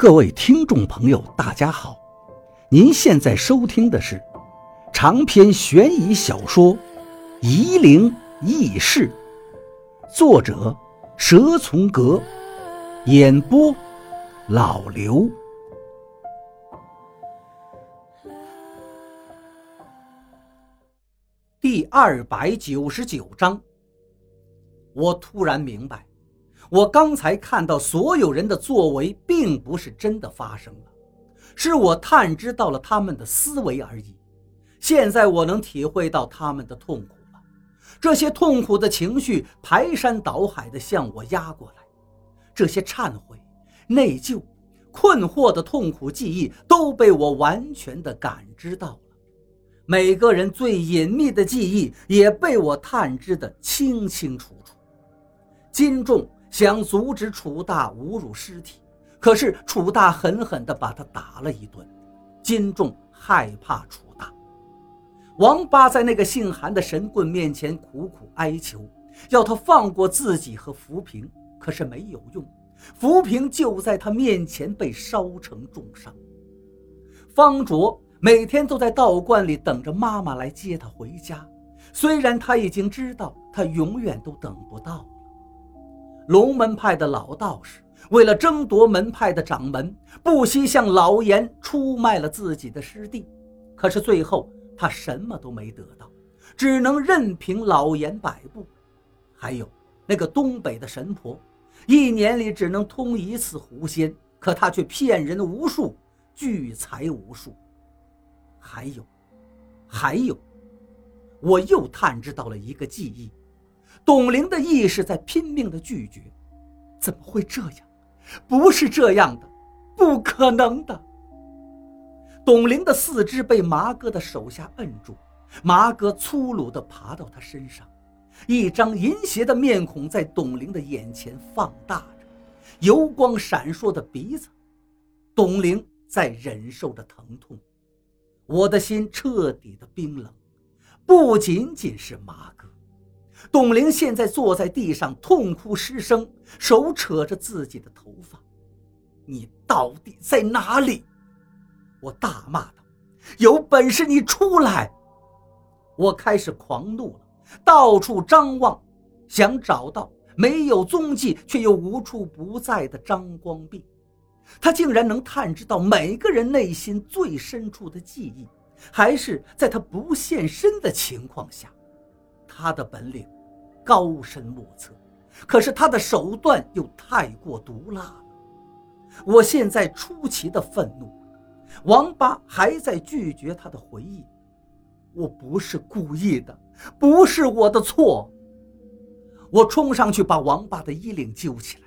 各位听众朋友，大家好！您现在收听的是长篇悬疑小说《夷陵轶事》，作者蛇从阁，演播老刘。第二百九十九章，我突然明白。我刚才看到所有人的作为，并不是真的发生了，是我探知到了他们的思维而已。现在我能体会到他们的痛苦了，这些痛苦的情绪排山倒海地向我压过来，这些忏悔、内疚、困惑的痛苦记忆都被我完全地感知到了，每个人最隐秘的记忆也被我探知得清清楚楚。金仲。想阻止楚大侮辱尸体，可是楚大狠狠地把他打了一顿。金仲害怕楚大，王八在那个姓韩的神棍面前苦苦哀求，要他放过自己和浮萍，可是没有用，浮萍就在他面前被烧成重伤。方卓每天都在道观里等着妈妈来接他回家，虽然他已经知道他永远都等不到。龙门派的老道士为了争夺门派的掌门，不惜向老严出卖了自己的师弟。可是最后他什么都没得到，只能任凭老严摆布。还有那个东北的神婆，一年里只能通一次狐仙，可她却骗人无数，聚财无数。还有，还有，我又探知到了一个记忆。董玲的意识在拼命的拒绝，怎么会这样？不是这样的，不可能的。董玲的四肢被麻哥的手下摁住，麻哥粗鲁地爬到他身上，一张淫邪的面孔在董玲的眼前放大着，油光闪烁的鼻子，董玲在忍受着疼痛。我的心彻底的冰冷，不仅仅是麻哥。董玲现在坐在地上痛哭失声，手扯着自己的头发。你到底在哪里？我大骂道：“有本事你出来！”我开始狂怒了，到处张望，想找到没有踪迹却又无处不在的张光弼。他竟然能探知到每个人内心最深处的记忆，还是在他不现身的情况下。他的本领高深莫测，可是他的手段又太过毒辣了。我现在出奇的愤怒，王八还在拒绝他的回忆。我不是故意的，不是我的错。我冲上去把王八的衣领揪起来：“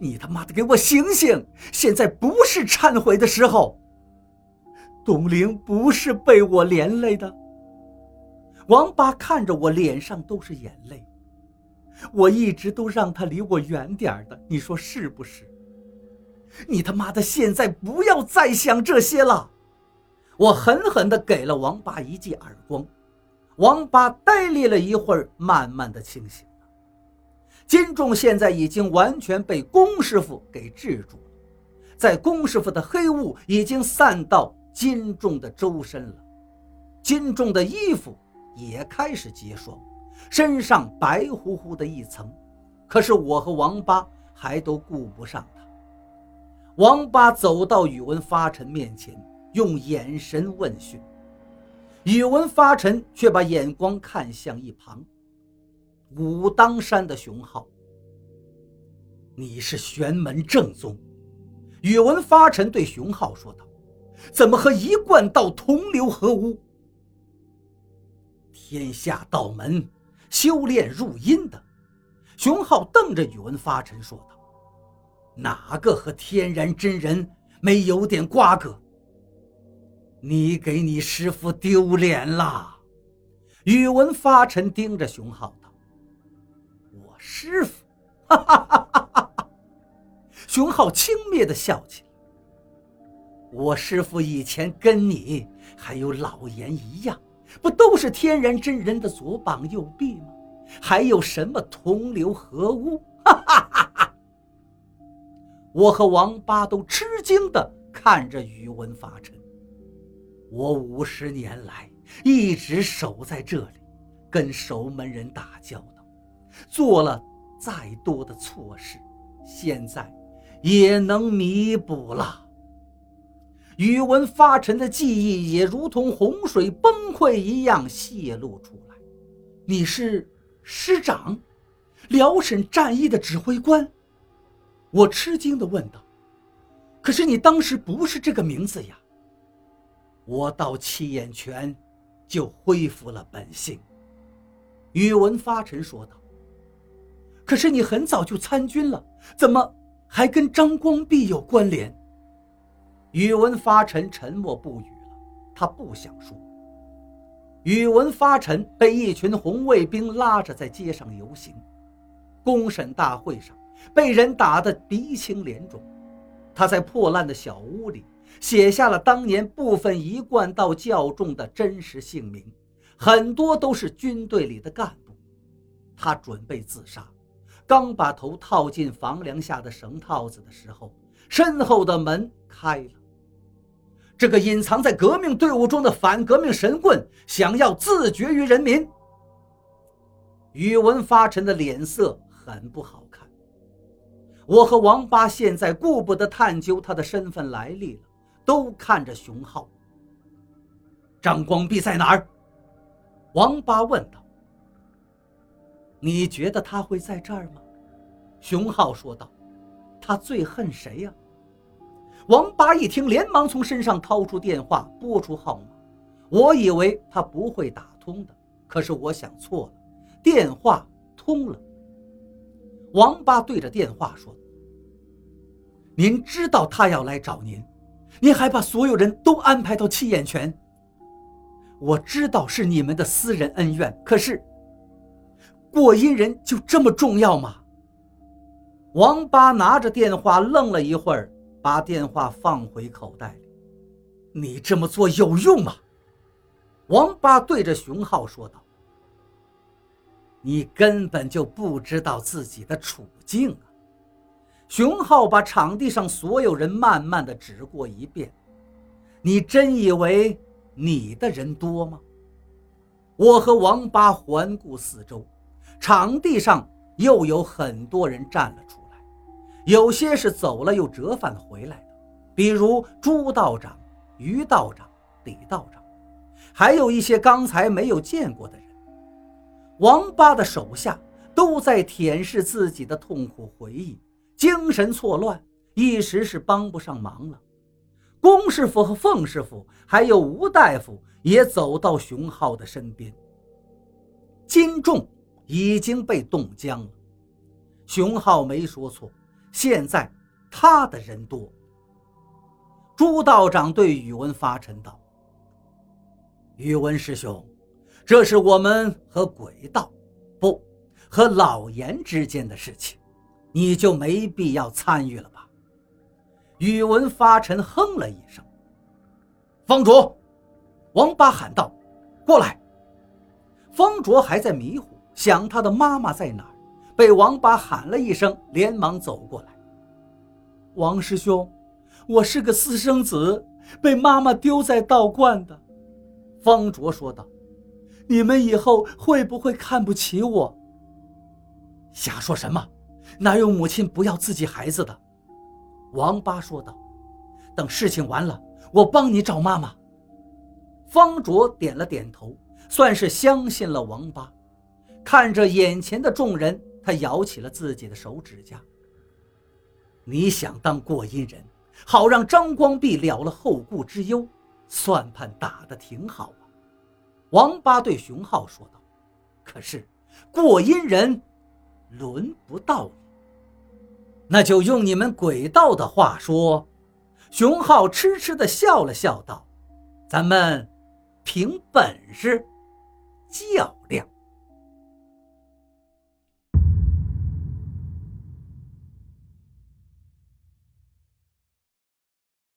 你他妈的给我醒醒！现在不是忏悔的时候。董玲不是被我连累的。”王八看着我，脸上都是眼泪。我一直都让他离我远点的，你说是不是？你他妈的现在不要再想这些了！我狠狠地给了王八一记耳光。王八呆立了一会儿，慢慢的清醒了。金仲现在已经完全被龚师傅给制住了，在龚师傅的黑雾已经散到金仲的周身了。金仲的衣服。也开始结霜，身上白乎乎的一层，可是我和王八还都顾不上他。王八走到宇文发臣面前，用眼神问讯，宇文发臣却把眼光看向一旁。武当山的熊浩，你是玄门正宗。宇文发臣对熊浩说道：“怎么和一贯道同流合污？”天下道门，修炼入阴的。熊浩瞪着宇文发尘说道：“哪个和天然真人没有点瓜葛？你给你师傅丢脸了。”宇文发尘盯着熊浩道：“我师傅？”哈哈哈哈哈哈！熊浩轻蔑地笑起来：“我师傅以前跟你还有老严一样。”不都是天然真人的左膀右臂吗？还有什么同流合污？哈哈哈哈！我和王八都吃惊地看着宇文发沉。我五十年来一直守在这里，跟守门人打交道，做了再多的错事，现在也能弥补了。宇文发沉的记忆也如同洪水崩溃一样泄露出来。你是师长，辽沈战役的指挥官。我吃惊地问道：“可是你当时不是这个名字呀？”我到七眼泉，就恢复了本性。宇文发沉说道：“可是你很早就参军了，怎么还跟张光弼有关联？”宇文发沉沉默不语了，他不想说。宇文发沉被一群红卫兵拉着在街上游行，公审大会上被人打得鼻青脸肿，他在破烂的小屋里写下了当年部分一贯道教众的真实姓名，很多都是军队里的干部。他准备自杀，刚把头套进房梁下的绳套子的时候，身后的门开了。这个隐藏在革命队伍中的反革命神棍，想要自绝于人民。宇文发沉的脸色很不好看。我和王八现在顾不得探究他的身份来历了，都看着熊浩。张光弼在哪儿？王八问道。你觉得他会在这儿吗？熊浩说道。他最恨谁呀？王八一听，连忙从身上掏出电话，拨出号码。我以为他不会打通的，可是我想错了，电话通了。王八对着电话说：“您知道他要来找您，您还把所有人都安排到七眼泉。我知道是你们的私人恩怨，可是过阴人就这么重要吗？”王八拿着电话愣了一会儿。把电话放回口袋里。你这么做有用吗？王八对着熊浩说道：“你根本就不知道自己的处境啊！”熊浩把场地上所有人慢慢的指过一遍。你真以为你的人多吗？我和王八环顾四周，场地上又有很多人站了出来。有些是走了又折返回来的，比如朱道长、于道长、李道长，还有一些刚才没有见过的人。王八的手下都在舔舐自己的痛苦回忆，精神错乱，一时是帮不上忙了。龚师傅和凤师傅，还有吴大夫也走到熊浩的身边。金重已经被冻僵了，熊浩没说错。现在他的人多。朱道长对宇文发沉道：“宇文师兄，这是我们和鬼道，不，和老严之间的事情，你就没必要参与了吧？”宇文发沉哼了一声。方卓，王八喊道：“过来！”方卓还在迷糊，想他的妈妈在哪。被王八喊了一声，连忙走过来。王师兄，我是个私生子，被妈妈丢在道观的。方卓说道：“你们以后会不会看不起我？”瞎说什么？哪有母亲不要自己孩子的？王八说道：“等事情完了，我帮你找妈妈。”方卓点了点头，算是相信了王八。看着眼前的众人。他咬起了自己的手指甲。你想当过阴人，好让张光弼了了后顾之忧，算盘打得挺好啊。王八对熊浩说道：“可是过阴人轮不到你，那就用你们鬼道的话说。”熊浩痴痴地笑了笑道：“咱们凭本事较量。”